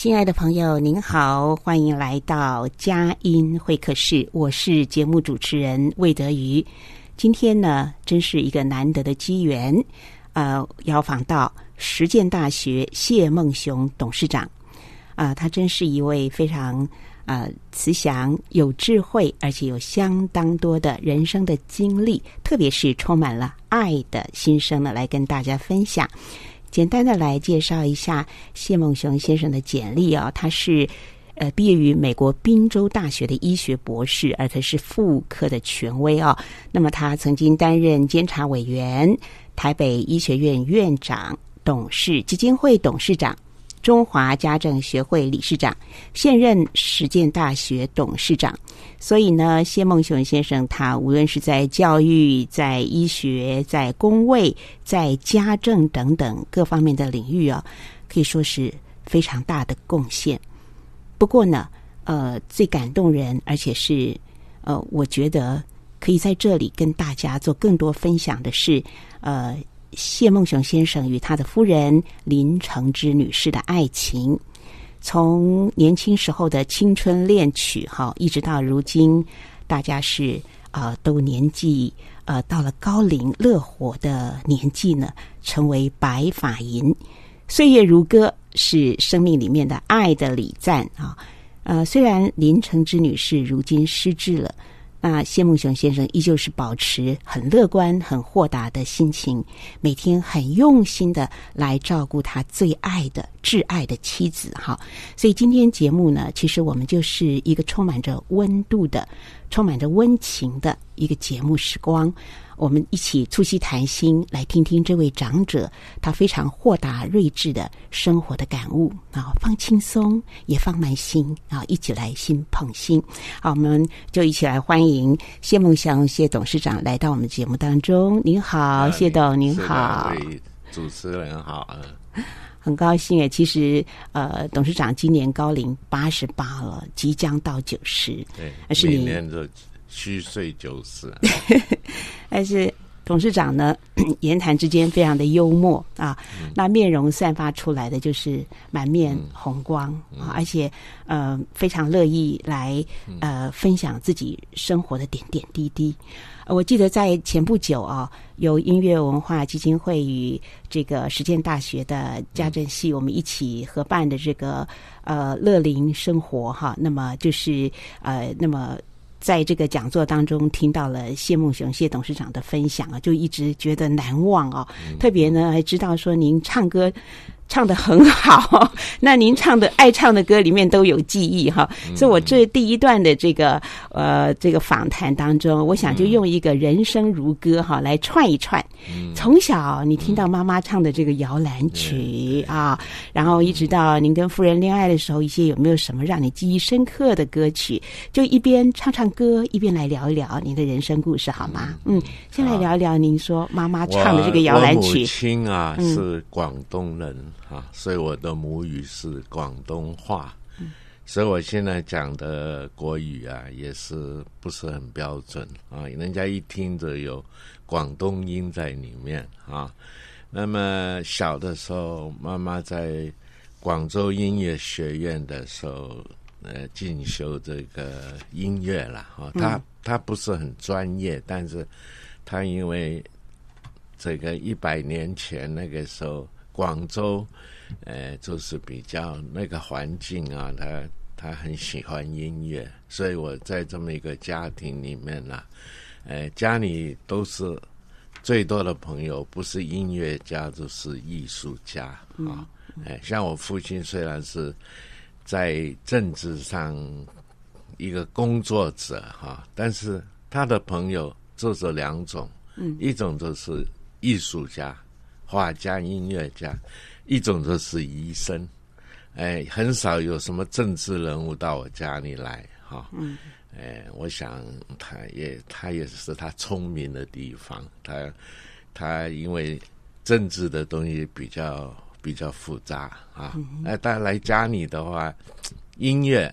亲爱的朋友，您好，欢迎来到佳音会客室。我是节目主持人魏德瑜。今天呢，真是一个难得的机缘，呃，邀访到实践大学谢孟雄董事长。啊、呃，他真是一位非常呃慈祥、有智慧，而且有相当多的人生的经历，特别是充满了爱的心声呢，来跟大家分享。简单的来介绍一下谢孟雄先生的简历啊、哦，他是呃毕业于美国宾州大学的医学博士，而且是妇科的权威啊、哦。那么他曾经担任监察委员、台北医学院院长、董事基金会董事长。中华家政学会理事长，现任实践大学董事长。所以呢，谢孟雄先生他无论是在教育、在医学、在公卫、在家政等等各方面的领域啊，可以说是非常大的贡献。不过呢，呃，最感动人，而且是呃，我觉得可以在这里跟大家做更多分享的是，呃。谢孟雄先生与他的夫人林承之女士的爱情，从年轻时候的青春恋曲哈，一直到如今，大家是啊、都年纪呃到了高龄乐活的年纪呢，成为白发银，岁月如歌，是生命里面的爱的礼赞啊。呃，虽然林承之女士如今失智了。那谢孟雄先生依旧是保持很乐观、很豁达的心情，每天很用心的来照顾他最爱的、挚爱的妻子。哈，所以今天节目呢，其实我们就是一个充满着温度的、充满着温情的一个节目时光。我们一起促膝谈心，来听听这位长者他非常豁达睿智的生活的感悟啊，放轻松也放慢心啊，一起来心捧心。好，我们就一起来欢迎谢梦祥谢董事长来到我们节目当中。您好，啊、谢董，您好，主持人好，很高兴诶。其实呃，董事长今年高龄八十八了，即将到九十，对，而是你年的。虚岁九十，但是董事长呢，言谈之间非常的幽默啊，嗯、那面容散发出来的就是满面红光、嗯、啊，而且呃非常乐意来呃分享自己生活的点点滴滴。我记得在前不久啊，由音乐文化基金会与这个实践大学的家政系我们一起合办的这个呃乐龄生活哈，那么就是呃那么。在这个讲座当中，听到了谢孟雄谢董事长的分享啊，就一直觉得难忘啊。特别呢，还知道说您唱歌。唱的很好，那您唱的爱唱的歌里面都有记忆哈，所以我这第一段的这个呃这个访谈当中，我想就用一个人生如歌哈来串一串。从小你听到妈妈唱的这个摇篮曲啊，然后一直到您跟夫人恋爱的时候，一些有没有什么让你记忆深刻的歌曲？就一边唱唱歌，一边来聊一聊您的人生故事好吗？嗯，先来聊一聊您说妈妈唱的这个摇篮曲。我母亲啊是广东人。啊，所以我的母语是广东话，嗯、所以我现在讲的国语啊，也是不是很标准啊，人家一听着有广东音在里面啊。那么小的时候，妈妈在广州音乐学院的时候，呃，进修这个音乐了哈。他、嗯、他不是很专业，但是他因为这个一百年前那个时候，广州，呃，就是比较那个环境啊，他他很喜欢音乐，所以我在这么一个家庭里面呢、啊，呃，家里都是。最多的朋友不是音乐家就是艺术家啊！哎、像我父亲虽然是在政治上一个工作者哈，但是他的朋友就是两种，嗯，一种就是艺术家、画家、音乐家，一种就是医生。哎，很少有什么政治人物到我家里来哈。嗯。哎，我想他也他也是他聪明的地方，他他因为政治的东西比较比较复杂啊。哎，但来家里的话，音乐、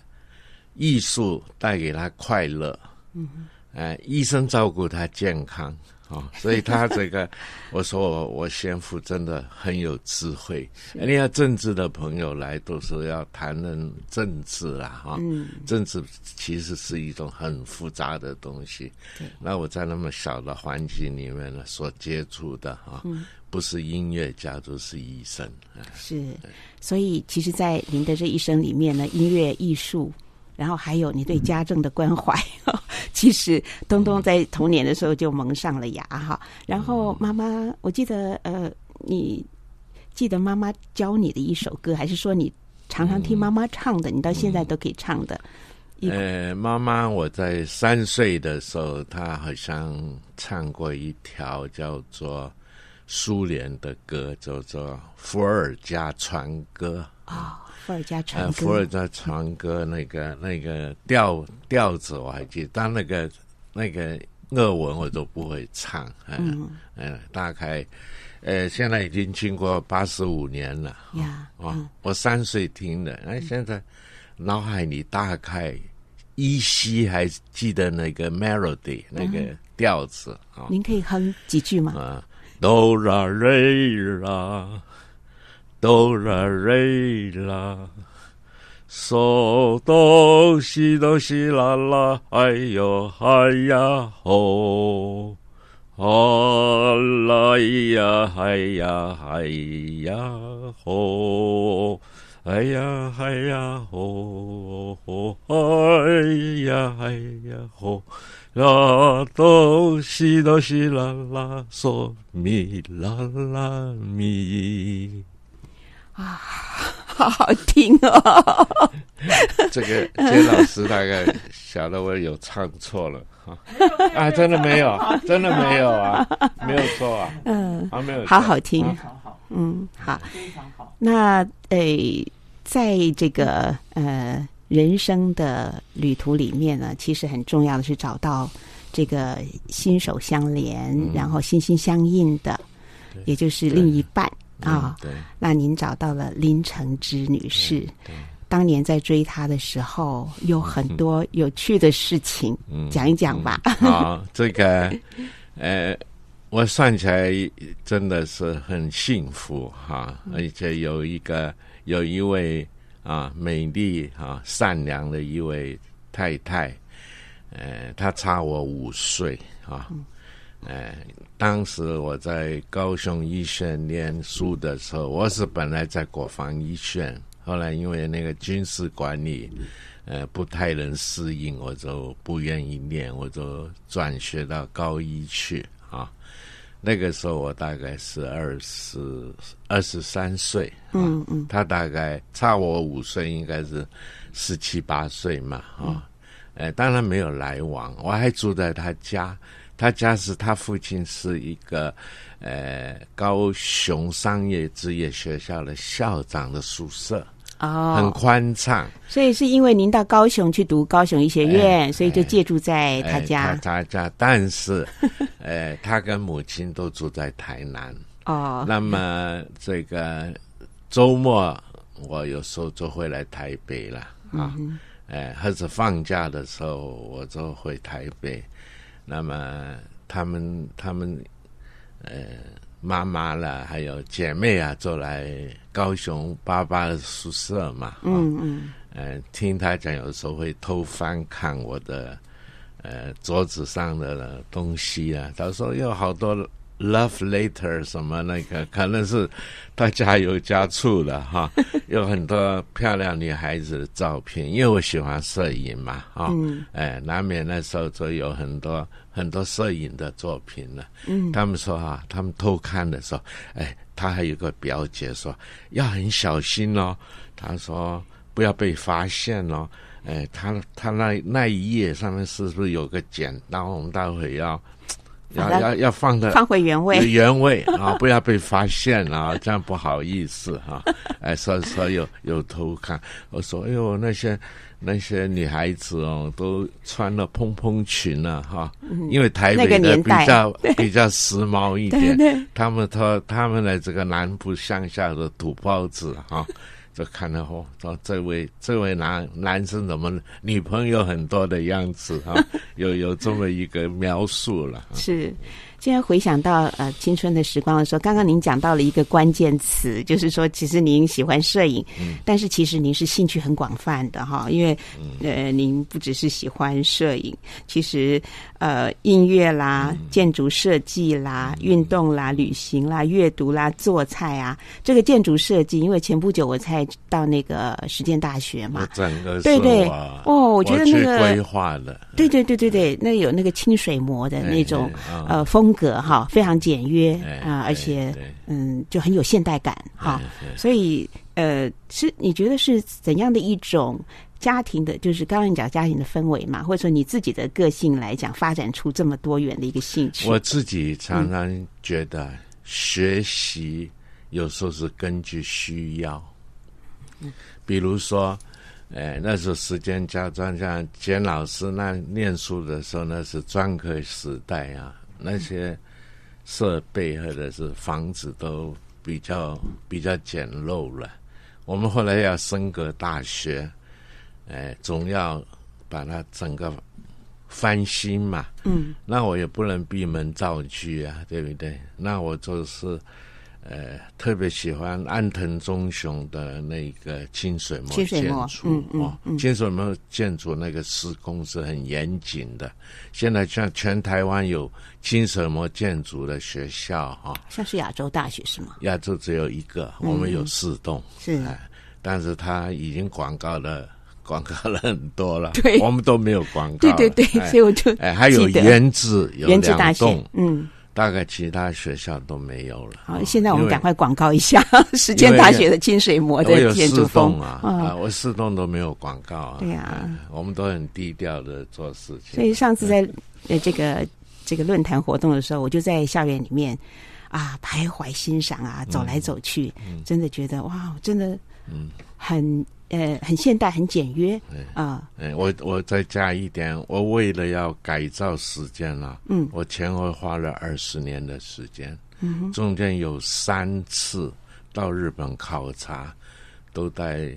艺术带给他快乐。嗯，哎，医生照顾他健康。哦，所以他这个，我说我我先父真的很有智慧。人家政治的朋友来都是要谈论政治啦，哈、嗯，政治其实是一种很复杂的东西。那我在那么小的环境里面呢，所接触的哈、嗯，不是音乐家就是医生。是，所以其实，在您的这一生里面呢，音乐、艺术。然后还有你对家政的关怀，嗯、其实东东在童年的时候就蒙上了牙哈。然后妈妈，我记得呃，你记得妈妈教你的一首歌，还是说你常常听妈妈唱的？嗯、你到现在都可以唱的？呃，妈妈，我在三岁的时候，她好像唱过一条叫做苏联的歌，叫做《伏尔加船歌》啊。哦伏尔加船歌，伏尔加船歌那个那个调调子我还记得，但那个那个俄文我都不会唱。嗯嗯，大概呃，现在已经经过八十五年了。呀，哦，嗯、我三岁听的，哎，现在脑海里大概依稀还记得那个 melody、嗯、那个调子啊。哦、您可以哼几句吗？啊，哆啦瑞啦。哆啦瑞啦，嗦哆西哆西啦啦，哎呦嗨呀吼，啊啦呀嗨呀嗨呀吼，哎呀嗨呀吼。吼，哎呀嗨呀吼，啦哆西哆西啦啦，嗦咪啦啦咪。啊，好好听哦！这个杰老师大概晓得我有唱错了哈 啊，真的没有，真的没有啊，没有错啊，嗯，啊没有，好好听，好好，嗯，好，非常好。那诶，在这个呃人生的旅途里面呢，其实很重要的是找到这个心手相连，嗯、然后心心相印的，也就是另一半。啊、哦，那您找到了林承之女士。当年在追她的时候，有很多有趣的事情，嗯、讲一讲吧。好、这个，呃，我算起来真的是很幸福哈，而且有一个有一位啊美丽啊善良的一位太太，呃，她差我五岁啊。嗯哎，当时我在高雄医学院念书的时候，我是本来在国防医学，后来因为那个军事管理，呃，不太能适应，我就不愿意念，我就转学到高一去啊。那个时候我大概是二十二十三岁，嗯嗯，他大概差我五岁，应该是十七八岁嘛，啊，哎，当然没有来往，我还住在他家。他家是他父亲是一个，呃，高雄商业职业学校的校长的宿舍，哦，很宽敞。所以是因为您到高雄去读高雄医学院，哎、所以就借住在他家。哎、他，他家，但是，呃，他跟母亲都住在台南。哦，那么这个周末我有时候就会来台北了啊，哎、嗯，或者放假的时候我就回台北。那么他们他们呃妈妈啦，还有姐妹啊，就来高雄爸爸的宿舍嘛。嗯嗯。呃，听他讲，有时候会偷翻看我的呃桌子上的东西啊。他说有好多 love letter 什么那个，可能是他加油加醋了哈。有很多漂亮女孩子的照片，因为我喜欢摄影嘛，哈。嗯。哎，难免那时候就有很多。很多摄影的作品了，嗯，他们说啊，他们偷看的时候，哎，他还有个表姐说要很小心哦，他说不要被发现哦，哎，他他那那一页上面是不是有个剪刀？我们待会要要要要放的放回原位，原位啊，不要被发现啊，这样不好意思哈，哎，所以说有有偷看，我说哎呦那些。那些女孩子哦，都穿了蓬蓬裙了哈，因为台北的比较、那个、比较时髦一点，他们他他们的这个南部乡下的土包子哈，就看到哦，说这位这位男男生怎么女朋友很多的样子哈，有有这么一个描述了，是。现在回想到呃青春的时光的时候，刚刚您讲到了一个关键词，就是说其实您喜欢摄影，嗯、但是其实您是兴趣很广泛的哈，因为呃您不只是喜欢摄影，其实呃音乐啦、嗯、建筑设计啦、嗯、运动啦、旅行啦、阅读啦、做菜啊，这个建筑设计，因为前不久我才到那个实践大学嘛，整个对对。哦，我觉得那个规划的，对对对对对，那有那个清水模的那种、嗯、呃风。风格哈非常简约啊，而且嗯就很有现代感哈，所以呃是你觉得是怎样的一种家庭的，就是刚刚你讲家庭的氛围嘛，或者说你自己的个性来讲，发展出这么多元的一个兴趣？我自己常常觉得学习有时候是根据需要，比如说，哎，那时候时间家专像简老师那念书的时候，那是专科时代啊。那些设备或者是房子都比较比较简陋了。我们后来要升格大学，哎，总要把它整个翻新嘛。嗯，那我也不能闭门造车啊，对不对？那我就是。呃，特别喜欢安藤忠雄的那个清水模建筑，嗯嗯，哦，清水模建筑那个施工是很严谨的。现在像全台湾有清水模建筑的学校，哈，像是亚洲大学是吗？亚洲只有一个，我们有四栋，是，但是他已经广告了，广告了很多了，对，我们都没有广告，对对对，所以我就哎，还有原子，有两栋，嗯。大概其他学校都没有了。好，现在我们赶快广告一下 实践大学的清水模的建筑风啊！啊，我四栋都没有广告啊。对呀，我们都很低调的做事情。所以上次在呃这个这个论坛活动的时候，我就在校园里面啊徘徊欣赏啊，走来走去，真的觉得哇，真的嗯很。呃，很现代，很简约啊。哎，我我再加一点，我为了要改造时间了，嗯，我前后花了二十年的时间，嗯，中间有三次到日本考察，都待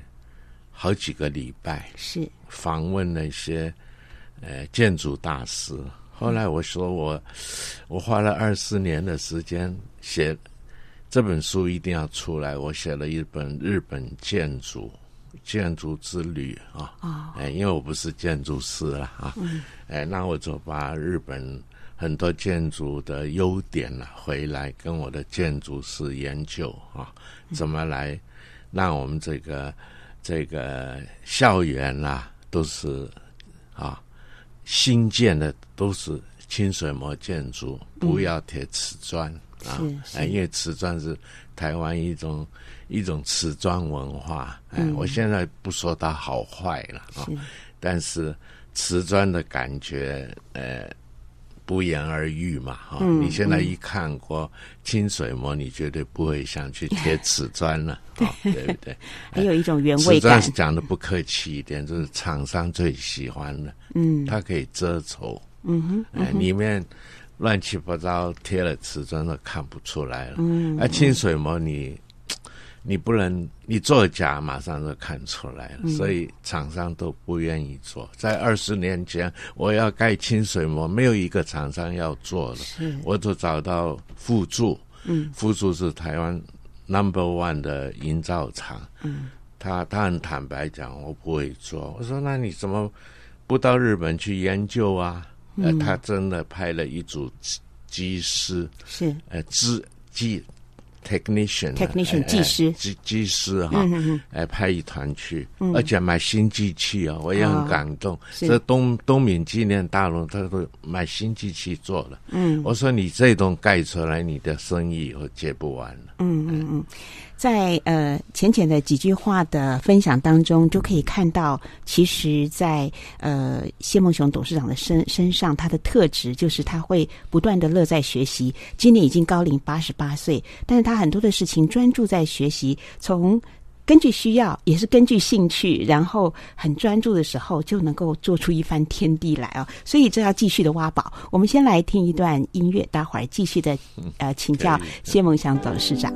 好几个礼拜，是访问那些呃建筑大师。后来我说我我花了二十年的时间写这本书，一定要出来。我写了一本日本建筑。建筑之旅啊，哎、哦，因为我不是建筑师了啊，嗯、哎，那我就把日本很多建筑的优点呢、啊、回来跟我的建筑师研究啊，怎么来让我们这个这个校园啊都是啊新建的都是清水模建筑，不要贴瓷砖、嗯、啊，哎，因为瓷砖是台湾一种。一种瓷砖文化，哎，嗯、我现在不说它好坏了啊，是但是瓷砖的感觉，呃，不言而喻嘛，哈、嗯。你现在一看过清水模，你绝对不会想去贴瓷砖了，啊，对不对？还有一种原味砖是讲的不客气一点，就是厂商最喜欢的，嗯，它可以遮丑，嗯哼，哎、嗯哼，里面乱七八糟贴了瓷砖都看不出来了，嗯，而清水模你。你不能，你作假马上就看出来了，嗯、所以厂商都不愿意做。在二十年前，我要盖清水膜，没有一个厂商要做的，是我就找到辅助，嗯，富助是台湾 number one 的营造厂，嗯，他他很坦白讲，我不会做。我说那你怎么不到日本去研究啊？嗯、呃，他真的派了一组机师，是呃，技技。Technician，technician 技师，技技师哈，哎，派一团去，而且买新机器啊，我也很感动。这东东敏纪念大楼，他都买新机器做了。嗯，我说你这栋盖出来，你的生意以后接不完了。嗯嗯嗯。在呃浅浅的几句话的分享当中，就可以看到，其实在，在呃谢梦雄董事长的身身上，他的特质就是他会不断的乐在学习。今年已经高龄八十八岁，但是他很多的事情专注在学习，从根据需要，也是根据兴趣，然后很专注的时候，就能够做出一番天地来哦。所以这要继续的挖宝。我们先来听一段音乐，待会儿继续的呃请教谢梦祥董事长。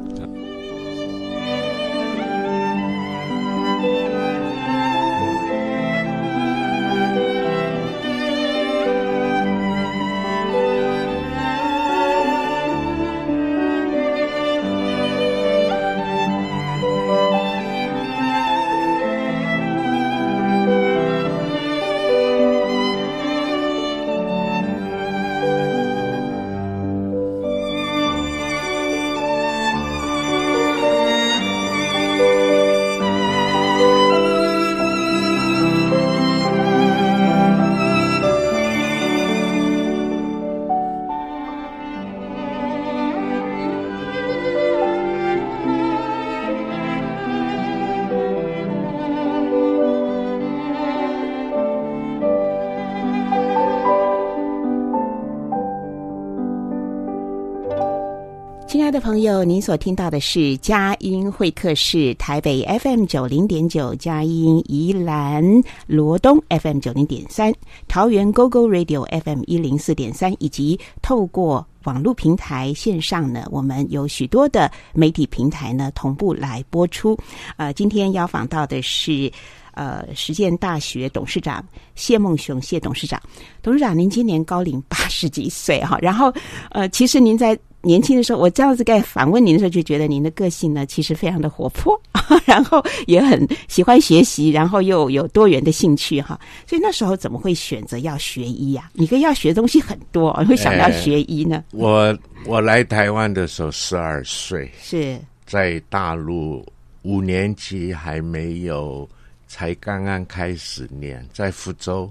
的朋友，您所听到的是佳音会客室，台北 FM 九零点九，佳音宜兰罗东 FM 九零点三，桃园 GoGo Radio FM 一零四点三，以及透过网络平台线上呢，我们有许多的媒体平台呢同步来播出。呃，今天邀访到的是呃实践大学董事长谢孟雄谢董事长，董事长您今年高龄八十几岁哈，然后呃，其实您在。年轻的时候，我这样子在访问您的时候，就觉得您的个性呢，其实非常的活泼，然后也很喜欢学习，然后又有多元的兴趣哈。所以那时候怎么会选择要学医呀？你跟要学的东西很多，会想要学医呢？欸、我我来台湾的时候十二岁，是在大陆五年级还没有，才刚刚开始念，在福州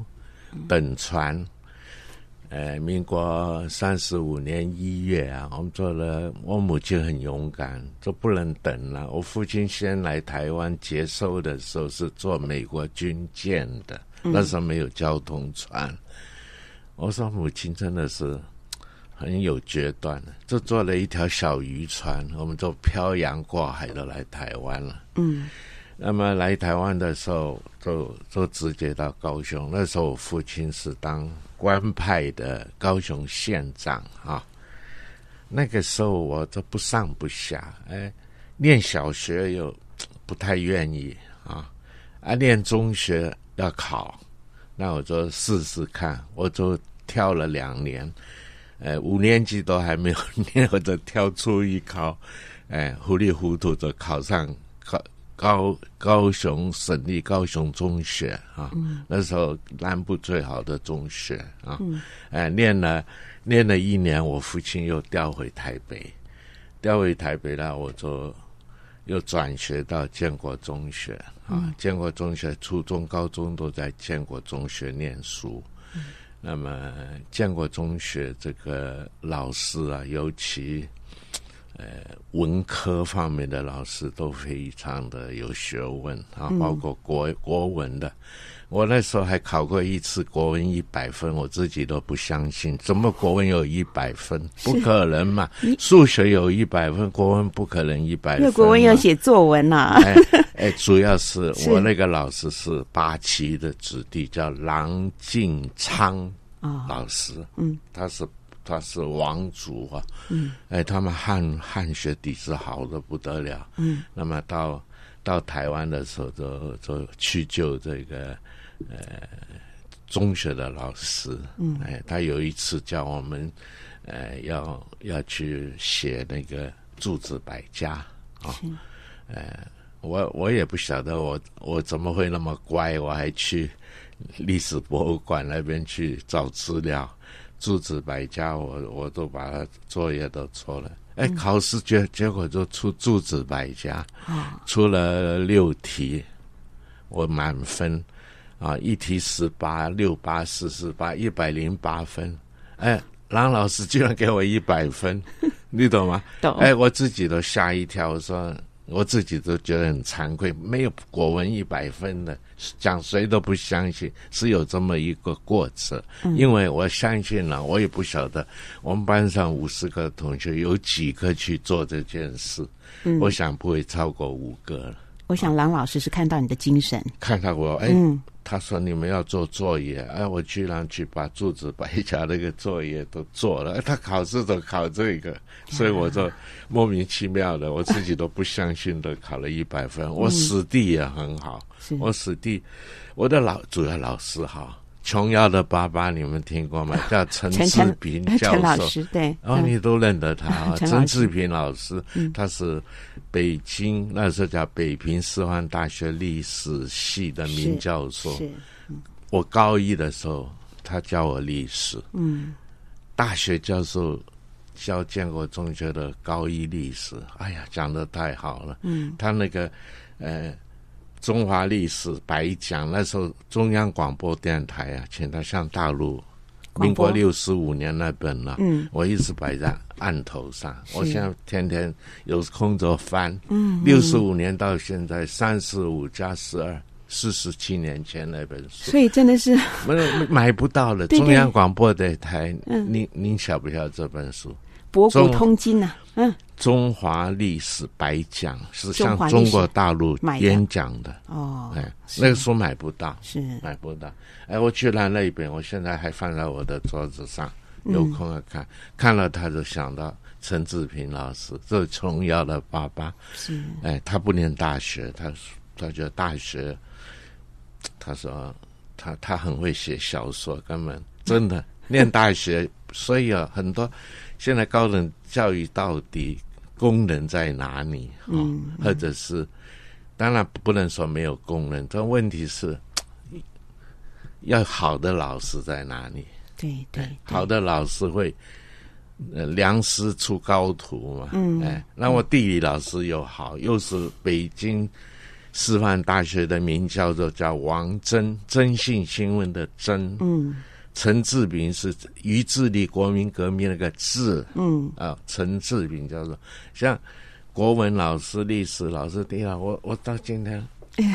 等船。嗯呃，民国三十五年一月啊，我们做了。我母亲很勇敢，就不能等了。我父亲先来台湾接收的时候是坐美国军舰的，那时候没有交通船。嗯、我说母亲真的是很有决断的，就坐了一条小渔船，我们就漂洋过海的来台湾了。嗯，那么来台湾的时候就，就直接到高雄。那时候我父亲是当。官派的高雄县长啊，那个时候我都不上不下，哎，念小学又不太愿意啊，啊，念中学要考，那我就试试看，我就跳了两年，哎，五年级都还没有 念，我就跳出一考，哎，糊里糊涂就考上考。高高雄省立高雄中学啊，嗯、那时候南部最好的中学啊，嗯、哎，念了念了一年，我父亲又调回台北，调回台北了，我就又转学到建国中学啊，嗯、建国中学初中、高中都在建国中学念书，嗯、那么建国中学这个老师啊，尤其。呃，文科方面的老师都非常的有学问啊，包括国、嗯、国文的。我那时候还考过一次国文一百分，我自己都不相信，怎么国文有一百分？不可能嘛！数学有一百分，国文不可能一百分。因为国文要写作文呐、啊。哎，哎，主要是 我那个老师是八旗的子弟，叫郎静昌老师。哦、嗯，他是。他是王族啊，嗯，哎，他们汉汉学底子好的不得了，嗯，那么到到台湾的时候就，就就去救这个呃中学的老师，嗯，哎，他有一次叫我们呃，要要去写那个诸子百家啊，呃，我我也不晓得我我怎么会那么乖，我还去历史博物馆那边去找资料，诸子百家我我都把它作业都做了，哎，考试结结果就出诸子百家，出了六题，我满分啊，一题十八，六八四十八，一百零八分，哎。郎老师居然给我一百分，你懂吗？懂。哎，我自己都吓一跳，我说我自己都觉得很惭愧，没有国文一百分的，讲谁都不相信是有这么一个过程。嗯、因为我相信了，我也不晓得我们班上五十个同学有几个去做这件事，嗯、我想不会超过五个了。我想郎老师是看到你的精神，看到我，哎。嗯他说：“你们要做作业，哎，我居然去把柱子白家那个作业都做了。他考试都考这个，所以我就莫名其妙的，我自己都不相信的考了一百分。我师弟也很好，我师弟，我的老主要老师哈。”琼瑶的爸爸，你们听过吗？叫陈志平教授，陈老师对，然后你都认得他 啊。陈志平老师，他是北京那时候叫北平师范大学历史系的名教授。我高一的时候，他教我历史。嗯，大学教授教建国中学的高一历史，哎呀，讲的太好了。嗯，他那个，呃。中华历史白讲，那时候中央广播电台啊，请他上大陆。民国六十五年那本了，嗯，我一直摆在案头上。我现在天天有空着翻。嗯，六十五年到现在，三十五加十二，四十七年前那本书。所以真的是买买不到了。中央广播电台，嗯，您您晓不晓得这本书？博古通今呐，嗯，中华历史白讲是向中国大陆演讲的。哦，哎，那个书买不到，是。买不到。哎，我去了那边，我现在还放在我的桌子上，有空要看，看了他就想到陈志平老师，这是琼瑶的爸爸，是，哎，他不念大学，他他觉得大学，他说他他很会写小说，根本真的 念大学，所以啊，很多。现在高等教育到底功能在哪里？嗯，或者是，当然不能说没有功能，但问题是，要好的老师在哪里？对对，好的老师会，呃，良师出高徒嘛。嗯，哎，那我地理老师又好，又是北京师范大学的名教授，叫王真，真性新闻的真。嗯。陈志明是于智力国民革命那个志，嗯啊，陈志明叫做像国文老师、历史老师，对啊，我我到今天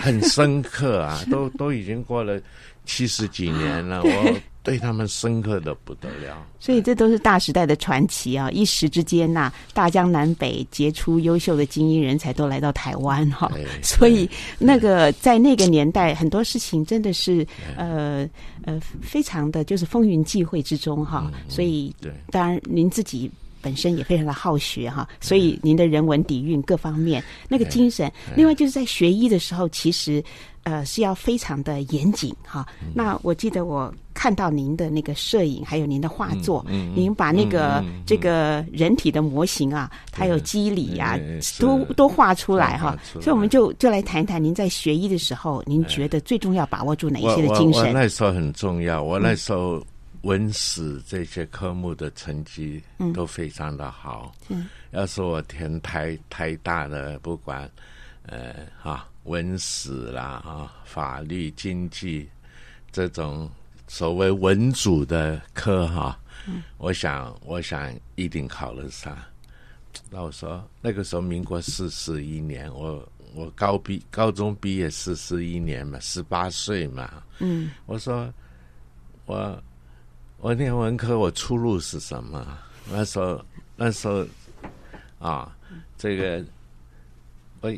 很深刻啊，都都已经过了七十几年了，我。对他们深刻的不得了，所以这都是大时代的传奇啊！一时之间呐、啊，大江南北杰出优秀的精英人才都来到台湾哈，所以那个在那个年代，很多事情真的是呃呃非常的就是风云际会之中哈，所以当然您自己本身也非常的好学哈，所以您的人文底蕴各方面那个精神，另外就是在学医的时候，其实。呃，是要非常的严谨哈。那我记得我看到您的那个摄影，还有您的画作，嗯嗯、您把那个、这个人体的模型啊，嗯、它有肌理呀、都都画出来哈。所以我们就就来谈谈您在学医的时候，您觉得最重要把握住哪一些的精神？我，我，我那时候很重要，我那时候文史这些科目的成绩都非常的好。嗯，要是我填台台大的，不管呃哈。文史啦，啊，法律、经济这种所谓文主的科哈，嗯、我想，我想一定考得上。那我说，那个时候民国四十一年，我我高毕高中毕业四十一年嘛，十八岁嘛，嗯，我说我我念文科，我出路是什么？那时候那时候啊，这个我。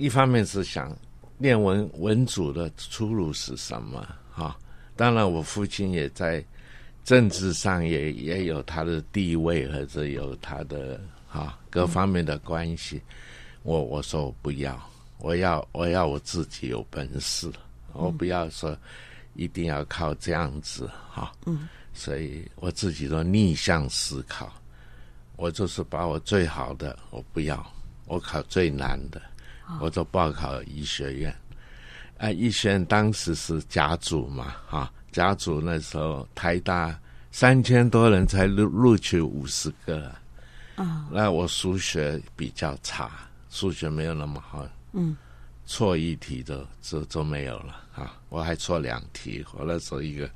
一方面是想念文文主的出路是什么？哈，当然我父亲也在政治上也也有他的地位，或者有他的哈各方面的关系。我我说我不要，我要我要我自己有本事，我不要说一定要靠这样子哈。嗯，所以我自己都逆向思考，我就是把我最好的我不要，我考最难的，我就报考医学院。啊，医学院当时是甲组嘛，哈，甲组那时候台大三千多人才录录取五十个，啊，那我数学比较差，数学没有那么好，嗯，错一题都就就没有了啊，我还错两题，我那时候一个。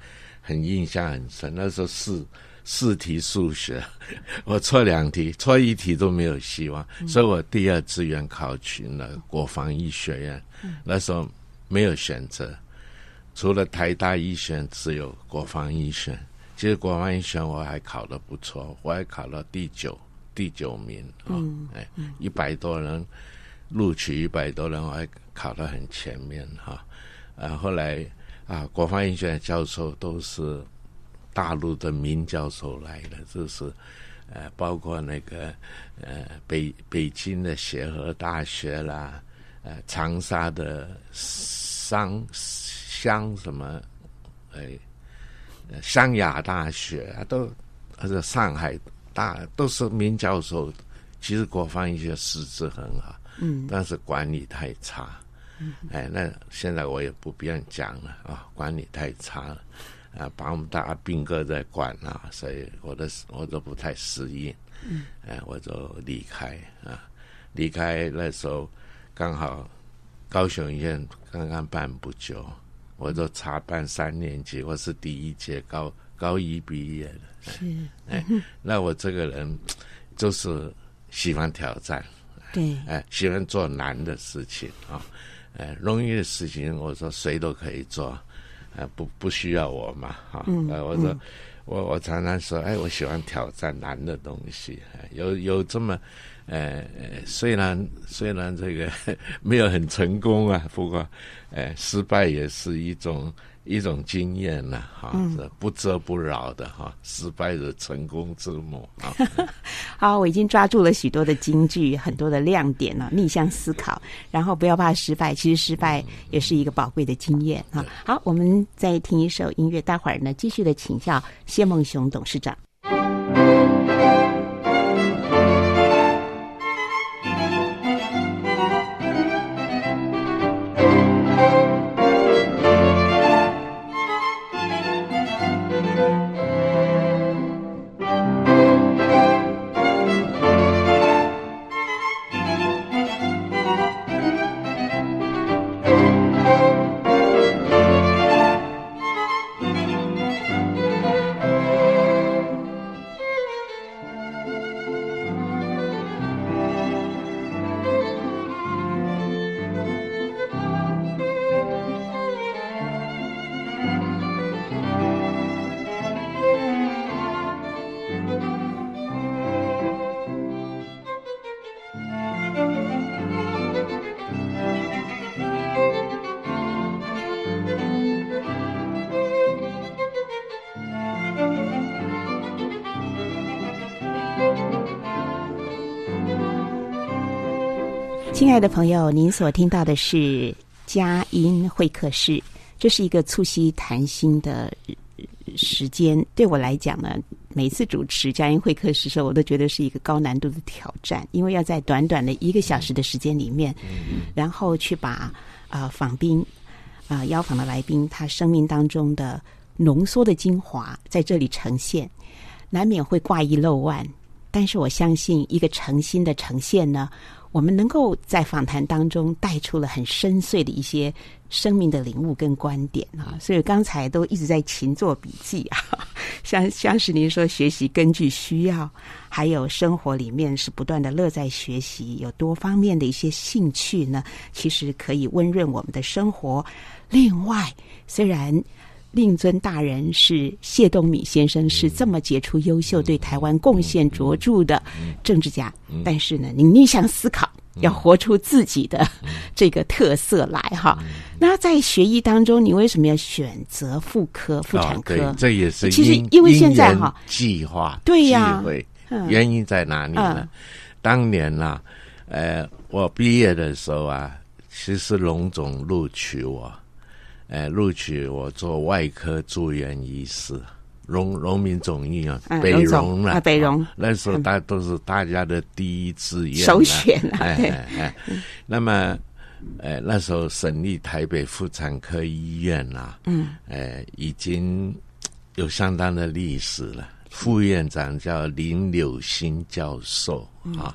很印象很深，那时候四四题数学，我错两题，错一题都没有希望，嗯、所以我第二志愿考取了国防医学院。嗯、那时候没有选择，除了台大医学院，只有国防医学。其实国防医学院我还考得不错，我还考了第九第九名啊！嗯、哎，一百多人录取，一百多人我还考得很前面哈。啊，后来。啊，国防医学院教授都是大陆的名教授来的，就是呃，包括那个呃北北京的协和大学啦，呃长沙的商湘什么，哎，湘雅大学啊，都或者上海大都是名教授。其实国防医学师资很好，嗯，但是管理太差。哎，那现在我也不便讲了啊，管理太差了，啊，把我们大家兵哥在管啊，所以我的我都不太适应，嗯，哎，我就离开啊，离开那时候刚好高雄医院刚刚办不久，我就查办三年级，我是第一届高高一毕业的，是，哎，那我这个人就是喜欢挑战，对，哎，喜欢做难的事情啊。哎，容易的事情，我说谁都可以做，哎，不不需要我嘛，哈、嗯，哎，我说，嗯、我我常常说，哎，我喜欢挑战难的东西，哎、有有这么，呃，虽然虽然这个 没有很成功啊，不过，呃，失败也是一种。一种经验呐，哈，不折不挠的哈，失败的成功之母啊。好，我已经抓住了许多的金句，很多的亮点了，逆向思考，然后不要怕失败，其实失败也是一个宝贵的经验啊。好，我们再听一首音乐，待会儿呢，继续的请教谢孟雄董事长。的朋友，您所听到的是佳音会客室，这是一个促膝谈心的时间。对我来讲呢，每次主持佳音会客室的时候，我都觉得是一个高难度的挑战，因为要在短短的一个小时的时间里面，然后去把啊访宾啊邀访的来宾他生命当中的浓缩的精华在这里呈现，难免会挂一漏万。但是我相信，一个诚心的呈现呢。我们能够在访谈当中带出了很深邃的一些生命的领悟跟观点啊，所以刚才都一直在勤做笔记啊，像像是您说学习根据需要，还有生活里面是不断的乐在学习，有多方面的一些兴趣呢，其实可以温润我们的生活。另外，虽然令尊大人是谢东闵先生是这么杰出、优秀、对台湾贡献卓著的政治家，但是呢，你逆向思考，要活出自己的这个特色来哈。那在学医当中，你为什么要选择妇科、妇产科？哦、这也是其实因为现在哈计划对呀，原因在哪里呢？嗯、当年呐、啊，呃，我毕业的时候啊，其实龙总录取我。哎，录取我做外科住院医师，荣荣民总医啊，嗯、北荣了，啊、北荣、哦、那时候大都是大家的第一志愿，首选啊，哎哎哎，那么。呃，那时候省立台北妇产科医院啊，嗯，呃，已经有相当的历史了。副院长叫林柳新教授啊。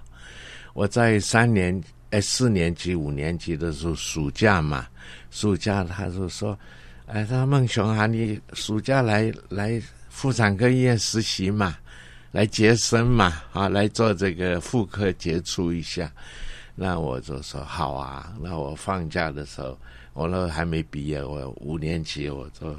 我在三年，哎，四年级、五年级的时候，暑假嘛，暑假他就说，哎，他孟雄啊，你暑假来来妇产科医院实习嘛，来接生嘛，啊，来做这个妇科接触一下。那我就说好啊，那我放假的时候，我那还没毕业，我五年级我就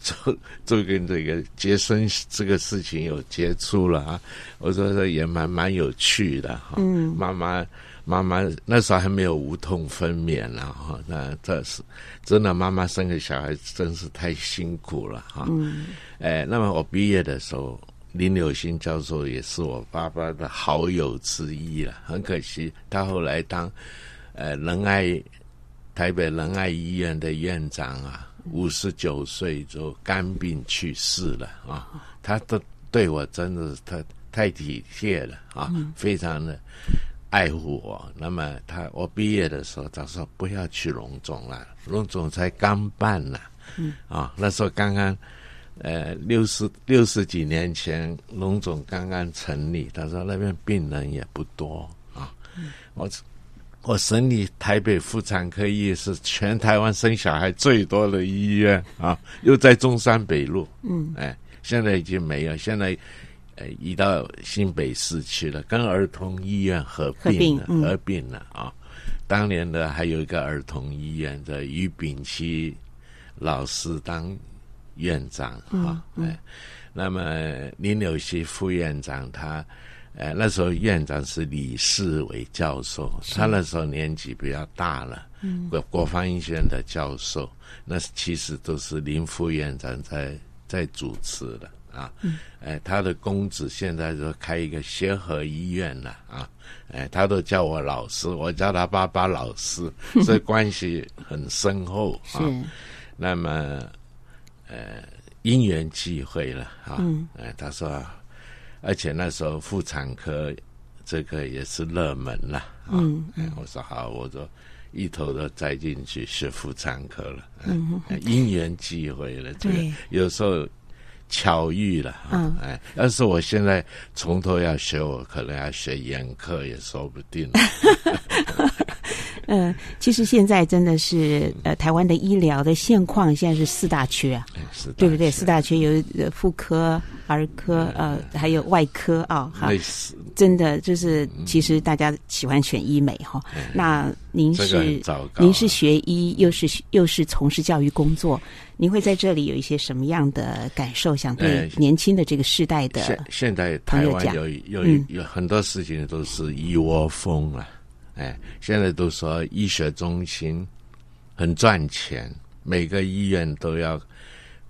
就就跟这个接生这个事情有接触了啊。我说这也蛮蛮有趣的哈。嗯，妈妈妈妈那时候还没有无痛分娩了哈，那这是真的，妈妈生个小孩真是太辛苦了哈。嗯，哎，那么我毕业的时候。林柳新教授也是我爸爸的好友之一了，很可惜他后来当呃仁爱台北仁爱医院的院长啊，五十九岁就肝病去世了啊。他都对我真的是太太体贴了啊，非常的爱护我。那么他我毕业的时候，他说不要去龙总了，龙总才刚办呢，啊，那时候刚刚。呃，六十六十几年前，龙总刚刚成立，他说那边病人也不多啊。嗯、我我省立台北妇产科医院是全台湾生小孩最多的医院啊，又在中山北路。嗯，哎，现在已经没有，现在呃移到新北市去了，跟儿童医院合并了，合并，了啊。当年的还有一个儿童医院的于炳基老师当。院长哈，嗯嗯、哎，那么林柳溪副院长他，呃，那时候院长是李世伟教授，他那时候年纪比较大了，嗯，国国防医学院的教授，那其实都是林副院长在在主持的啊，嗯，哎，他的公子现在就开一个协和医院了啊，哎，他都叫我老师，我叫他爸爸老师，所以关系很深厚 啊，那么。呃，因缘际会了啊！嗯，哎，他说，而且那时候妇产科这个也是热门了。嗯，哎，我说好，我说一头都栽进去学妇产科了。嗯，因缘际会了，这个有时候巧遇了。嗯，哎，要是我现在从头要学，我可能要学眼科也说不定。嗯，其实现在真的是呃，台湾的医疗的现况现在是四大缺啊，缺对不对？四大缺有妇科、儿科，呃，还有外科啊，哈，真的就是其实大家喜欢选医美哈。嗯、那您是、啊、您是学医，又是又是从事教育工作，您会在这里有一些什么样的感受？想对年轻的这个世代的现现在台湾有有有，有很多事情都是一窝蜂啊。哎，现在都说医学中心很赚钱，每个医院都要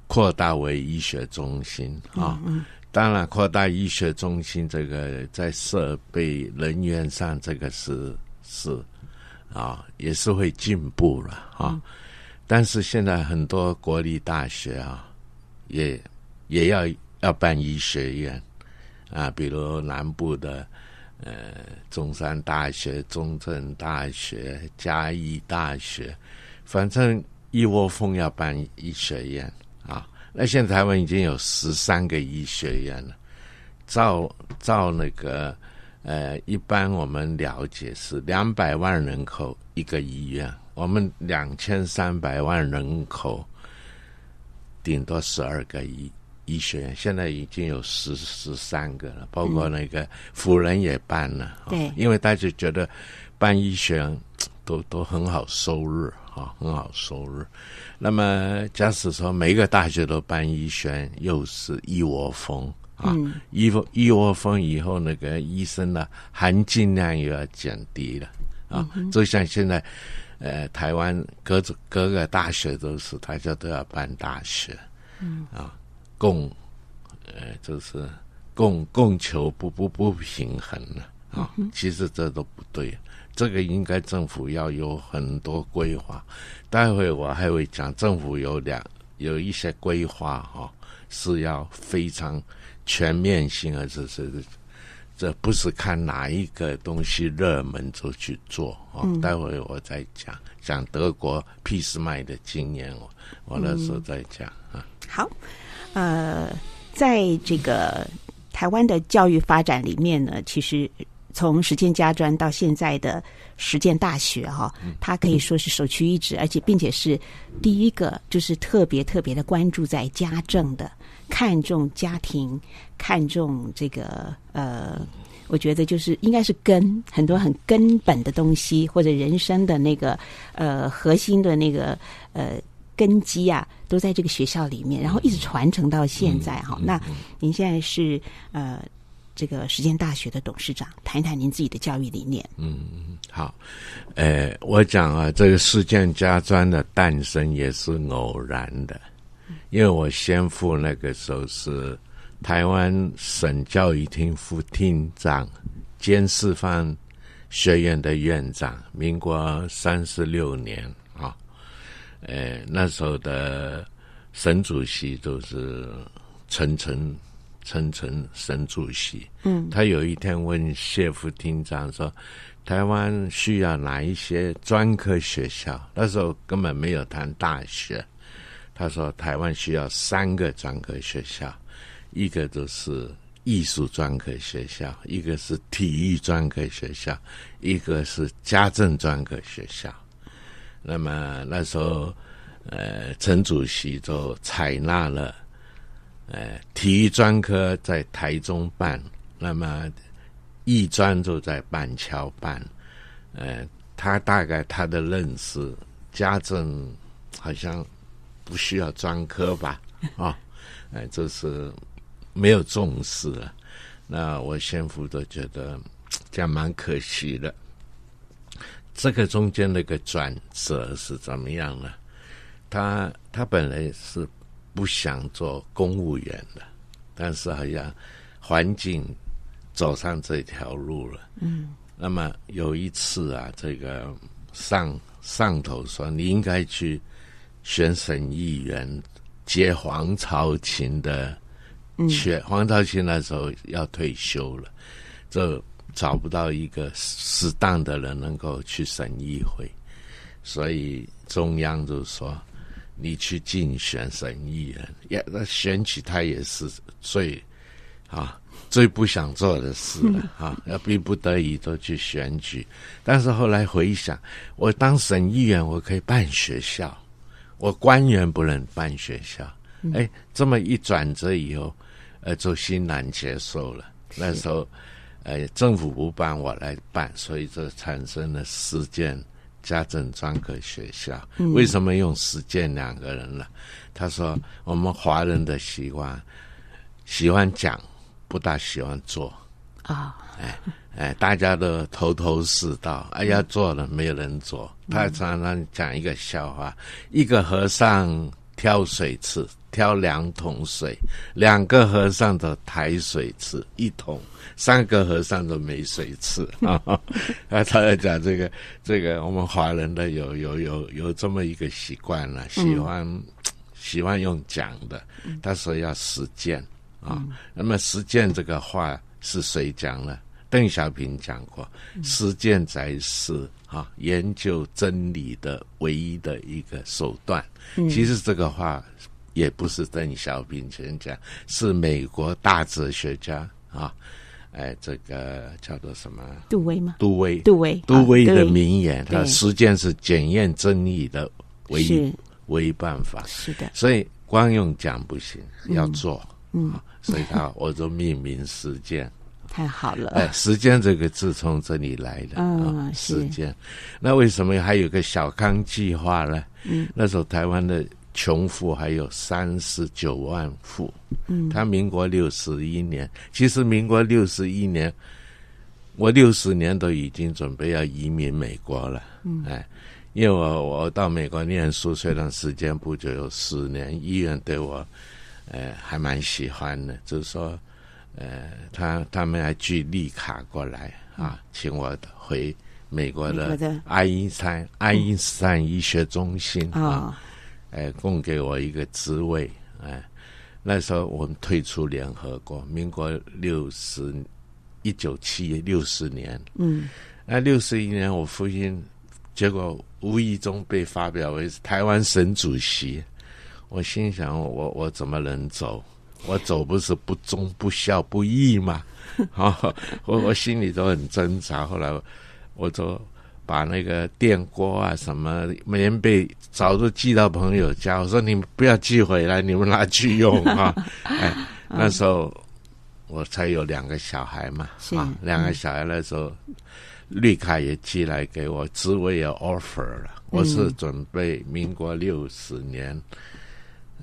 扩大为医学中心啊。嗯嗯、当然，扩大医学中心这个在设备人员上，这个是是啊，也是会进步了啊。嗯、但是现在很多国立大学啊，也也要要办医学院啊，比如南部的。呃，中山大学、中正大学、嘉义大学，反正一窝蜂要办医学院啊。那现在台湾已经有十三个医学院了，照照那个呃，一般我们了解是两百万人口一个医院，我们两千三百万人口，顶多十二个医。医学院现在已经有十十三个了，包括那个辅仁也办了。嗯、对，因为大家觉得办医学院都都很好收入啊，很好收入。那么假使说每个大学都办医学院，又是一窝蜂啊，嗯、一一窝蜂以后，那个医生呢含金量又要减低了啊。嗯、就像现在，呃，台湾各种各个大学都是大家都要办大学，嗯啊。供，呃，就是供供求不不不平衡了啊！其实这都不对，这个应该政府要有很多规划。待会我还会讲，政府有两有一些规划哈，是要非常全面性，而且是这不是看哪一个东西热门就去做哦。嗯、待会我再讲讲德国俾斯麦的经验，我我那时候再讲啊、嗯。好，呃，在这个台湾的教育发展里面呢，其实。从实践家专到现在的实践大学，哈，它可以说是首屈一指，而且并且是第一个，就是特别特别的关注在家政的，看重家庭，看重这个呃，我觉得就是应该是根很多很根本的东西，或者人生的那个呃核心的那个呃根基啊，都在这个学校里面，然后一直传承到现在哈。那您现在是呃。这个实践大学的董事长，谈一谈您自己的教育理念。嗯，好，呃，我讲啊，这个实践家专的诞生也是偶然的，因为我先父那个时候是台湾省教育厅副厅长兼师范学院的院长，民国三十六年啊，呃，那时候的省主席都是陈诚。陈诚省主席，嗯，他有一天问谢副厅长说：“台湾需要哪一些专科学校？”那时候根本没有谈大学。他说：“台湾需要三个专科学校，一个就是艺术专科学校，一个是体育专科学校，一个是家政专科学校。”那么那时候，呃，陈主席就采纳了。呃，体育专科在台中办，那么艺专就在板桥办。呃，他大概他的认识，家政好像不需要专科吧？啊、哎、呃，就是没有重视了。那我先父都觉得这样蛮可惜的。这个中间那个转折是怎么样呢？他他本来是。不想做公务员了，但是好像环境走上这条路了。嗯，那么有一次啊，这个上上头说你应该去选省议员，接黄朝琴的缺。嗯、黄朝琴那时候要退休了，就找不到一个适当的人能够去省议会，所以中央就说。你去竞选省议员，也那选举他也是最啊最不想做的事了啊，要逼不得已都去选举。但是后来回想，我当省议员，我可以办学校，我官员不能办学校。哎，这么一转折以后，呃，就欣然接受了。那时候，呃，政府不办，我来办，所以就产生了实践。家政专科学校为什么用实践两个人呢？他说：“我们华人的习惯，喜欢讲，不大喜欢做啊。哎哎，大家都头头是道，哎呀，做了没有人做。他常常讲一个笑话：一个和尚挑水吃，挑两桶水；两个和尚的抬水吃，一桶。”三个和尚都没水吃啊！啊，他在讲这个，这个我们华人的有有有有这么一个习惯了，喜欢、嗯、喜欢用讲的，他说要实践啊。嗯、那么实践这个话是谁讲呢？邓小平讲过，实践才是啊研究真理的唯一的一个手段。嗯、其实这个话也不是邓小平先讲，是美国大哲学家啊。哎，这个叫做什么？杜威吗？杜威，杜威，杜威的名言，他实践是检验真理的唯一唯一办法。是的，所以光用讲不行，要做。嗯，所以他 我就命名实践。太好了。哎，时间这个字从这里来的啊，时间。那为什么还有个小康计划呢？嗯，那时候台湾的。穷富还有三十九万户，嗯，他民国六十一年，其实民国六十一年，我六十年都已经准备要移民美国了，嗯，哎，因为我我到美国念书，虽然时间不久，有十年，医院对我，呃，还蛮喜欢的，就是说，呃，他他们还寄绿卡过来啊，请我回美国的爱因斯坦爱因斯坦医学中心啊。哦哎，供给我一个职位，哎，那时候我们退出联合国，民国六十一九七六十年，嗯，那六十一年我父亲结果无意中被发表为台湾省主席，我心想我我怎么能走？我走不是不忠不孝不义吗？啊，我我心里都很挣扎。后来我就把那个电锅啊、什么棉被早就寄到朋友家。我说你们不要寄回来，你们拿去用啊。哎，那时候我才有两个小孩嘛，啊，两个小孩那时候绿卡也寄来给我，职位也 offer 了。我是准备民国六十年。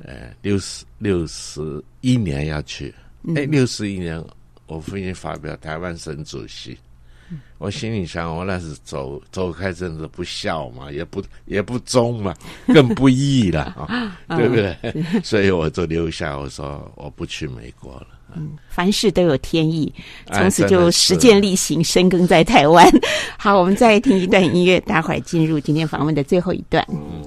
呃，六十六十一年要去，哎，六十一年，我父亲发表台湾省主席，嗯、我心里想，我那是走走开，真的不孝嘛，也不也不忠嘛，更不义了 啊，对不对？所以我就留下，我说我不去美国了。嗯，凡事都有天意，从此就实践力行，深耕在台湾。好，我们再听一段音乐，待会儿进入今天访问的最后一段。嗯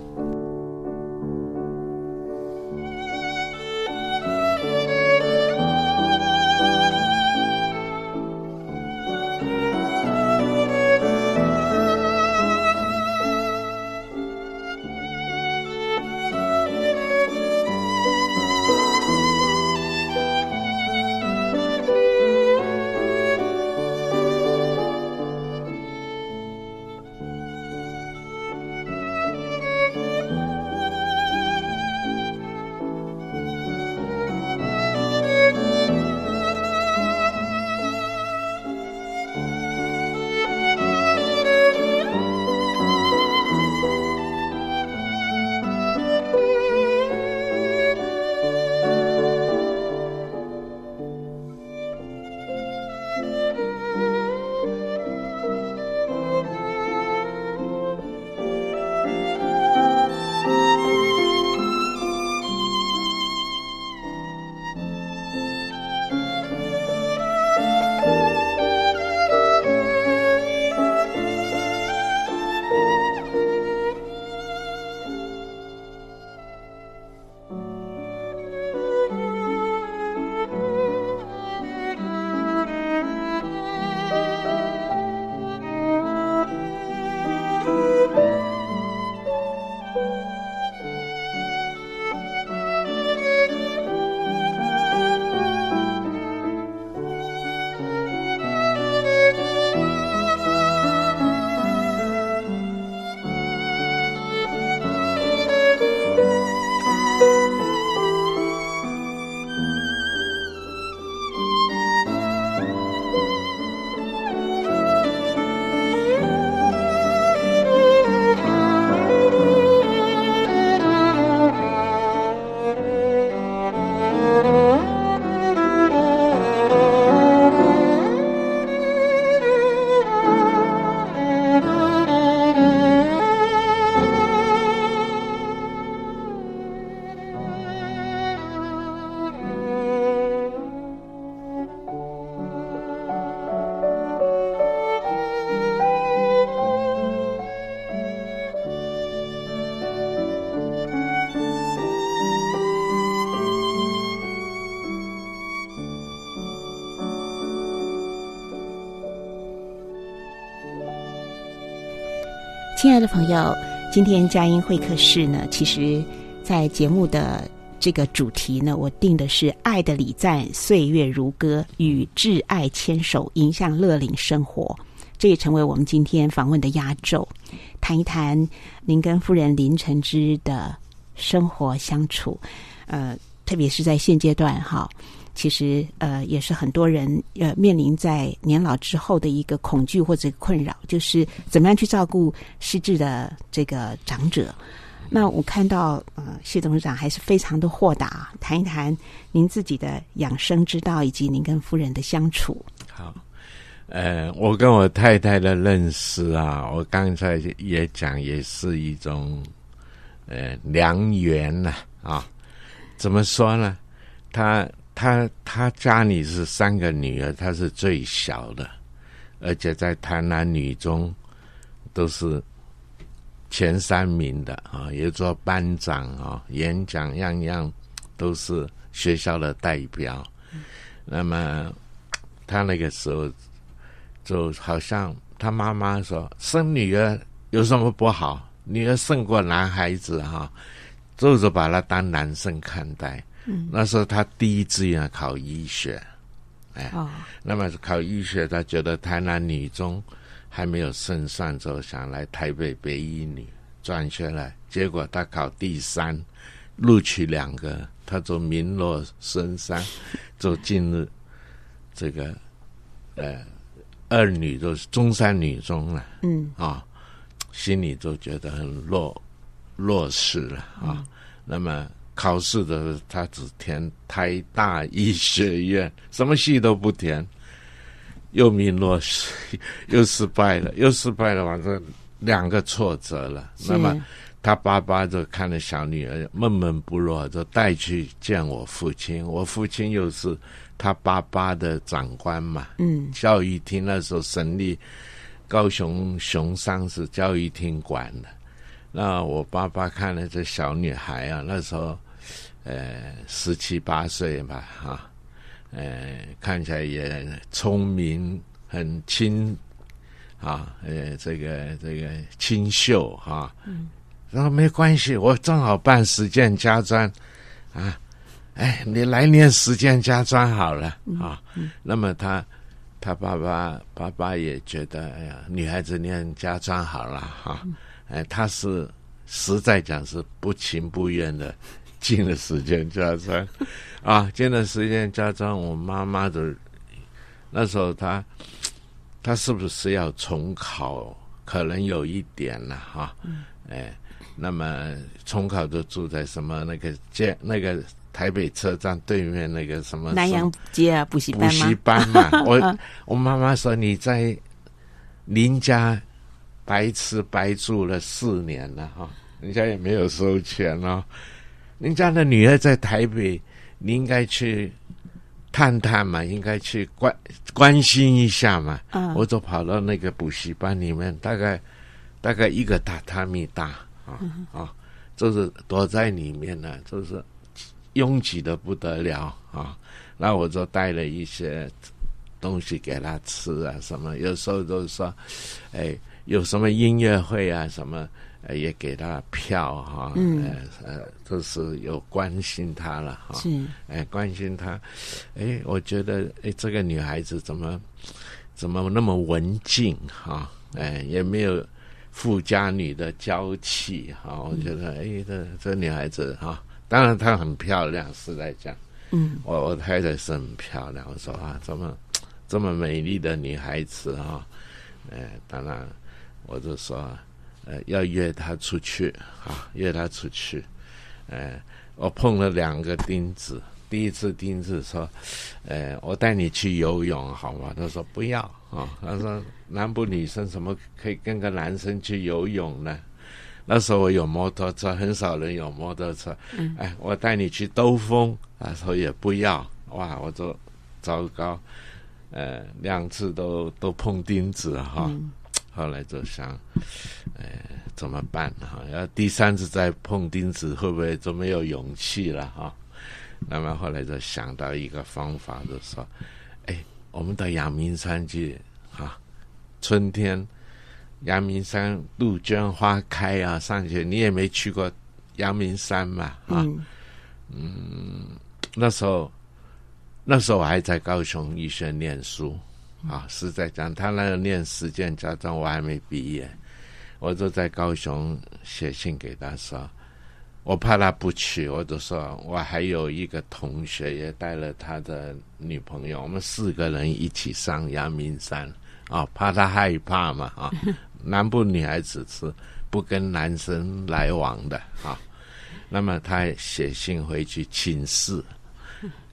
亲爱的朋友，今天佳音会客室呢，其实，在节目的这个主题呢，我定的是“爱的礼赞，岁月如歌，与挚爱牵手，迎向乐龄生活”，这也成为我们今天访问的压轴，谈一谈您跟夫人林晨之的生活相处，呃，特别是在现阶段哈。其实，呃，也是很多人呃面临在年老之后的一个恐惧或者困扰，就是怎么样去照顾失智的这个长者。那我看到，呃，谢董事长还是非常的豁达，谈一谈您自己的养生之道，以及您跟夫人的相处。好，呃，我跟我太太的认识啊，我刚才也讲，也是一种呃良缘呐啊。怎么说呢？他。他他家里是三个女儿，他是最小的，而且在台南女中都是前三名的啊，也做班长啊，演讲样样都是学校的代表。嗯、那么他那个时候就好像他妈妈说，生女儿有什么不好？女儿胜过男孩子哈，就是把他当男生看待。嗯，那时候他第一志愿考医学，哎，哦、那么考医学，他觉得台南女中还没有胜算，就想来台北北一女转学来。结果他考第三，录取两个，他就名落孙山，就进入这个呃二女，就是中山女中了。嗯，啊、哦，心里就觉得很落弱势了啊。嗯、那么。考试的时候，他只填台大医学院，什么系都不填，又名落实，又失败了，又失败了，反正两个挫折了。那么他爸爸就看着小女儿闷闷不乐，就带去见我父亲。我父亲又是他爸爸的长官嘛，嗯，教育厅那时候省立高雄熊山是教育厅管的。那我爸爸看了这小女孩啊，那时候。呃，十七八岁吧，哈、啊，呃，看起来也聪明，很清，啊，呃，这个这个清秀哈，嗯，然后没关系，我正好办实践家专，啊，哎，你来念实践家专好了，啊，嗯嗯、那么他他爸爸爸爸也觉得，哎呀，女孩子念家专好了，哈、啊，哎，他是实在讲是不情不愿的。进了时间家专，啊，进了时间家专，我妈妈的那时候她，她她是不是要重考？可能有一点了哈，嗯、哎，那么重考就住在什么那个街，那个台北车站对面那个什么南阳街啊，补习班补习班嘛。我我妈妈说你在邻家白吃白住了四年了哈，人家也没有收钱哦。人家的女儿在台北，你应该去探探嘛，应该去关关心一下嘛。嗯，我就跑到那个补习班里面，大概大概一个榻榻米大啊啊，就是躲在里面呢，就是拥挤的不得了啊。那我就带了一些东西给他吃啊，什么有时候都是说，哎，有什么音乐会啊，什么。呃，也给他票哈，嗯、呃呃，都是有关心他了哈，是，哎，关心他，哎，我觉得，哎，这个女孩子怎么怎么那么文静哈，哎，也没有富家女的娇气哈，我觉得，哎，这这女孩子哈，当然她很漂亮，实在讲，嗯，我我太太是很漂亮，我说啊，这么这么美丽的女孩子哈，哎，当然我就说。呃，要约他出去啊，约他出去。呃，我碰了两个钉子。第一次钉子说，呃，我带你去游泳好吗？他说不要啊。他说男不女生怎么可以跟个男生去游泳呢？那时候我有摩托车，很少人有摩托车。嗯。哎，我带你去兜风，他说也不要。哇，我说糟糕。呃，两次都都碰钉子哈。嗯后来就想，呃，怎么办哈？要第三次再碰钉子，会不会就没有勇气了哈？那么后来就想到一个方法，就说，哎，我们到阳明山去哈，春天阳明山杜鹃花开啊，上去你也没去过阳明山嘛啊？嗯，嗯，那时候那时候我还在高雄医学念书。啊，实在讲，他那个念实践家专，我还没毕业，我就在高雄写信给他说，我怕他不去，我就说我还有一个同学也带了他的女朋友，我们四个人一起上阳明山。啊，怕他害怕嘛啊，男不女孩子是不跟男生来往的啊，那么他写信回去请示，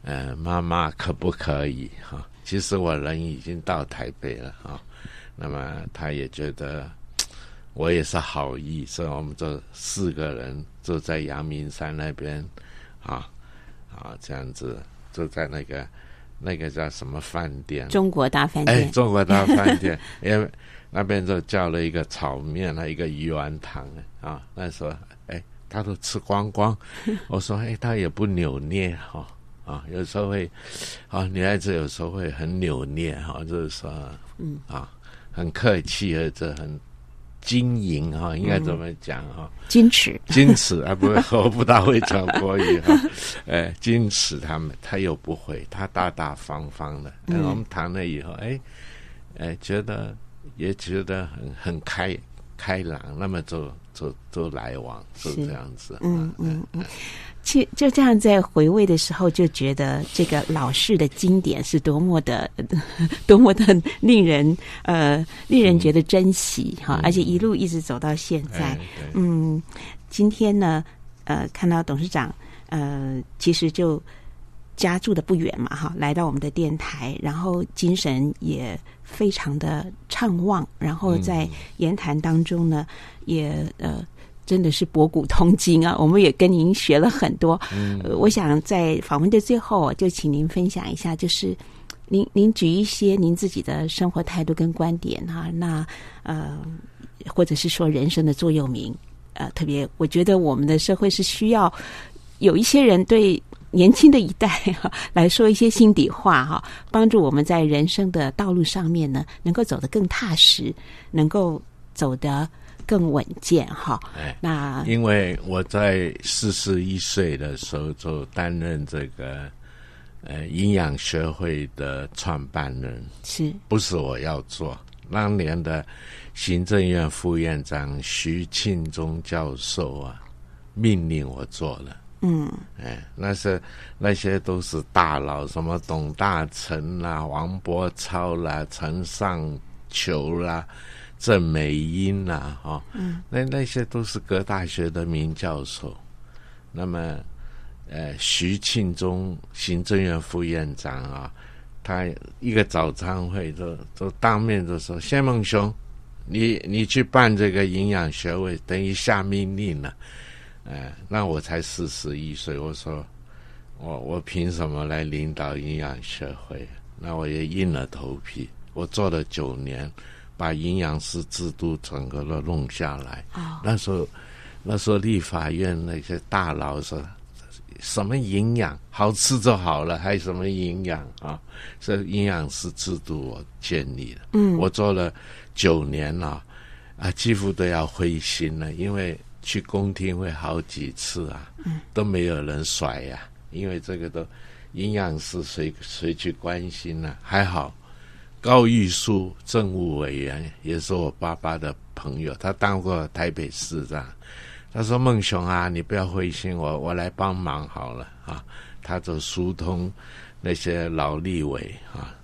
呃，妈妈可不可以哈？啊其实我人已经到台北了啊，那么他也觉得 我也是好意，所以我们这四个人就在阳明山那边啊啊这样子，就在那个那个叫什么饭店？中国大饭店。哎，中国大饭店，因为那边就叫了一个炒面，那一个鱼丸汤啊。那时候哎，他都吃光光。我说哎，他也不扭捏哈。啊，有时候会啊，女孩子有时候会很扭捏哈，就是说嗯啊，很客气或者很经营哈，应该怎么讲哈？矜持，矜持啊，不会，我不大会讲国语哈。哎，矜持他们，他又不会，他大大方方的。嗯，我们谈了以后，哎，哎，觉得也觉得很很开开朗，那么就就就来往，就这样子。嗯嗯嗯。其就这样在回味的时候，就觉得这个老式的经典是多么的、多么的令人呃令人觉得珍惜哈，而且一路一直走到现在。嗯，今天呢，呃，看到董事长呃，其实就家住的不远嘛哈，来到我们的电台，然后精神也非常的畅旺，然后在言谈当中呢，也呃。真的是博古通今啊！我们也跟您学了很多。嗯，呃，我想在访问的最后，就请您分享一下，就是您您举一些您自己的生活态度跟观点哈。那呃，或者是说人生的座右铭，呃，特别我觉得我们的社会是需要有一些人对年轻的一代哈来说一些心底话哈，帮助我们在人生的道路上面呢，能够走得更踏实，能够走得。更稳健哈，哎，那因为我在四十一岁的时候就担任这个呃营养学会的创办人，是不是我要做？当年的行政院副院长徐庆忠教授啊，命令我做了。嗯，哎，那是那些都是大佬，什么董大成啦、王伯超啦、陈尚求啦。郑美英呐、啊，哈、哦，嗯，那那些都是各大学的名教授。那么，呃，徐庆忠行政院副院长啊，他一个早餐会都都当面就说：“谢孟雄，你你去办这个营养学会，等于下命令了。”呃，那我才四十一岁，我说我我凭什么来领导营养学会？那我也硬了头皮，我做了九年。把营养师制度整个都弄下来。Oh. 那时候，那时候立法院那些大佬说：“什么营养？好吃就好了，还有什么营养啊？”所以营养师制度我建立了。嗯，我做了九年了，啊，几乎都要灰心了，因为去公听会好几次啊，都没有人甩呀、啊，因为这个都营养师谁谁去关心呢、啊？还好。高玉树政务委员也是我爸爸的朋友，他当过台北市长。他说：“孟雄啊，你不要灰心，我我来帮忙好了啊。”他就疏通那些老立委啊，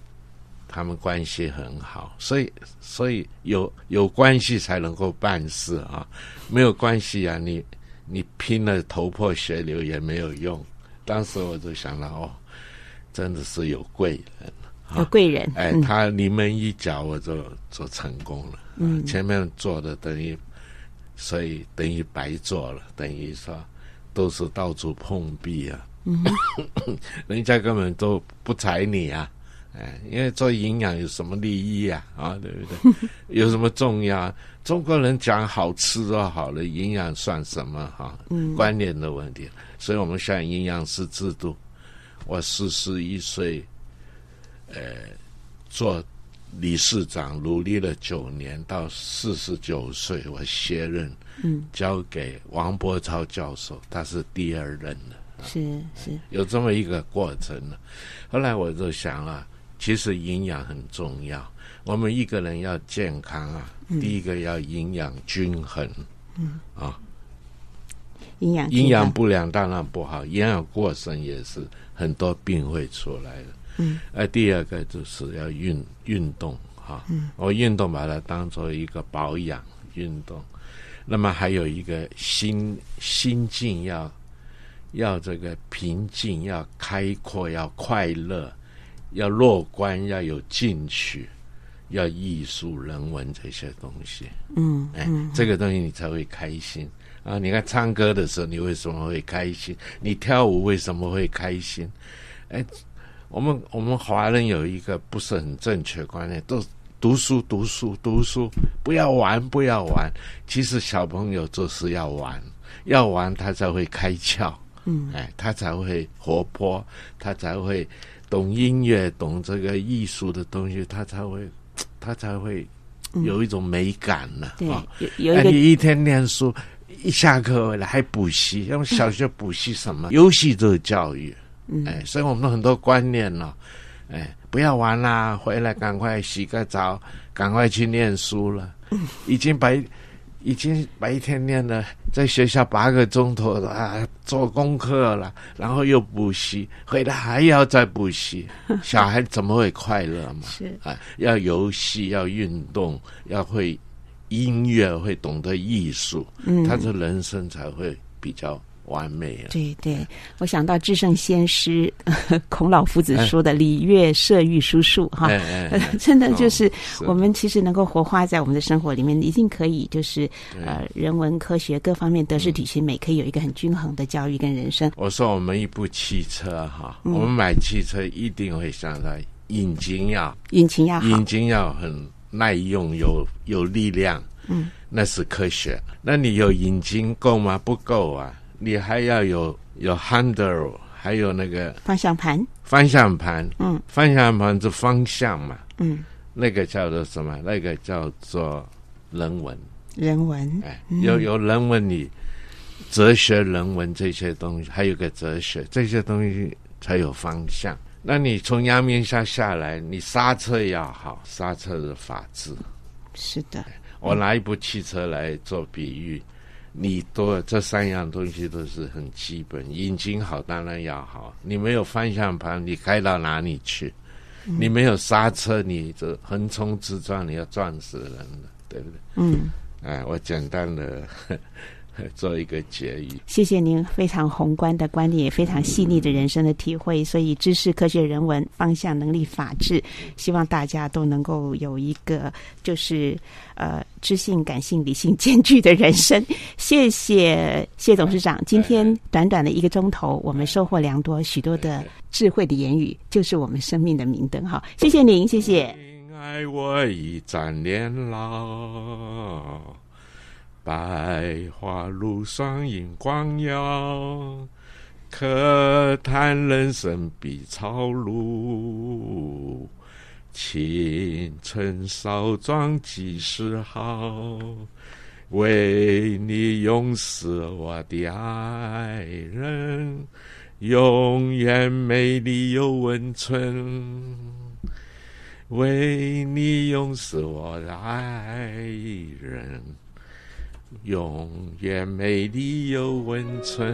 他们关系很好，所以所以有有关系才能够办事啊，没有关系啊，你你拼了头破血流也没有用。当时我就想到，哦，真的是有贵人。有贵人，哎，他临门一脚，我就就成功了。嗯，前面做的等于，所以等于白做了，等于说都是到处碰壁啊。嗯，人家根本都不睬你啊。哎，因为做营养有什么利益啊？啊，对不对？有什么重要？中国人讲好吃就好了，营养算什么？哈，嗯，观念的问题。所以我们现在营养师制度，我四十一岁。呃，做理事长努力了九年，到四十九岁我卸任，嗯，交给王伯超教授，他是第二任的，是是。有这么一个过程了。后来我就想了，其实营养很重要，我们一个人要健康啊，嗯、第一个要营养均衡，嗯。啊，营养营养不良当然不好，营养过剩也是很多病会出来的。嗯，呃，第二个就是要运运动哈，嗯，我运动把它当做一个保养运动，那么还有一个心心境要要这个平静，要开阔，要快乐，要乐观，要有进取，要艺术人文这些东西，嗯，哎，这个东西你才会开心啊！你看唱歌的时候，你为什么会开心？你跳舞为什么会开心？哎。我们我们华人有一个不是很正确观念，都读书读书读书，不要玩不要玩。其实小朋友就是要玩，要玩他才会开窍嗯，哎，他才会活泼，他才会懂音乐，懂这个艺术的东西，他才会，他才会有一种美感呢。对，啊，有有一个，哎，你一天念书，一下课回来还补习，因为小学补习什么？游戏就是教育。嗯，哎，所以我们很多观念呢，哎，不要玩啦，回来赶快洗个澡，赶快去念书了。已经白。已经白天念了，在学校八个钟头了啊，做功课了，然后又补习，回来还要再补习，小孩怎么会快乐嘛？是啊，要游戏，要运动，要会音乐，会懂得艺术，嗯，他的人生才会比较。完美啊！对对，我想到至圣先师 孔老夫子说的“礼乐射御书数”哈，真的就是我们其实能够活化在我们的生活里面，一定可以就是呃人文科学各方面德智体群美，可以有一个很均衡的教育跟人生。我说我们一部汽车哈，我们买汽车一定会想到引擎要引擎要引擎要很耐用，有有力量，嗯，那是科学。那你有引擎够吗？不够啊。你还要有有 handle，还有那个方向盘。方向盘，嗯，方向盘是方向嘛，嗯，那个叫做什么？那个叫做人文。人文，哎，有有人文，你哲学、人文这些东西，还有个哲学，这些东西才有方向。那你从阳明山下来，你刹车要好，刹车的法治。是的，我拿一部汽车来做比喻。你多这三样东西都是很基本，引擎好当然要好。你没有方向盘，你开到哪里去？嗯、你没有刹车，你这横冲直撞，你要撞死人了，对不对？嗯，哎，我简单的。做一个结语，谢谢您非常宏观的观点，也非常细腻的人生的体会。所以，知识、科学、人文方向、能力、法治，希望大家都能够有一个就是呃知性、感性、理性兼具的人生。谢谢谢董事长，今天短短的一个钟头，我们收获良多，许多的智慧的言语，就是我们生命的明灯。好，谢谢您，谢谢。爱我已沾年老。百花路上迎光耀，可叹人生比草庐。青春少壮几时好？为你永死我的爱人，永远美丽又温存。为你永死我的爱人。永远美丽又温存。